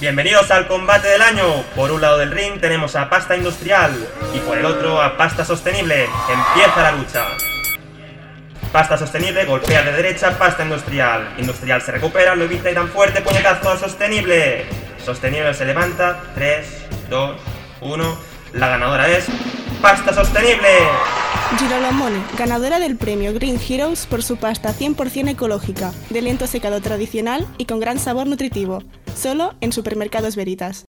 Bienvenidos al combate del año. Por un lado del ring tenemos a pasta industrial y por el otro a pasta sostenible. Empieza la lucha. Pasta sostenible golpea de derecha pasta industrial. Industrial se recupera, lo evita y dan fuerte puñetazo a sostenible. Sostenible se levanta. 3, 2, 1. La ganadora es pasta sostenible. Girolamo, ganadora del premio Green Heroes por su pasta 100% ecológica, de lento secado tradicional y con gran sabor nutritivo, solo en Supermercados Veritas.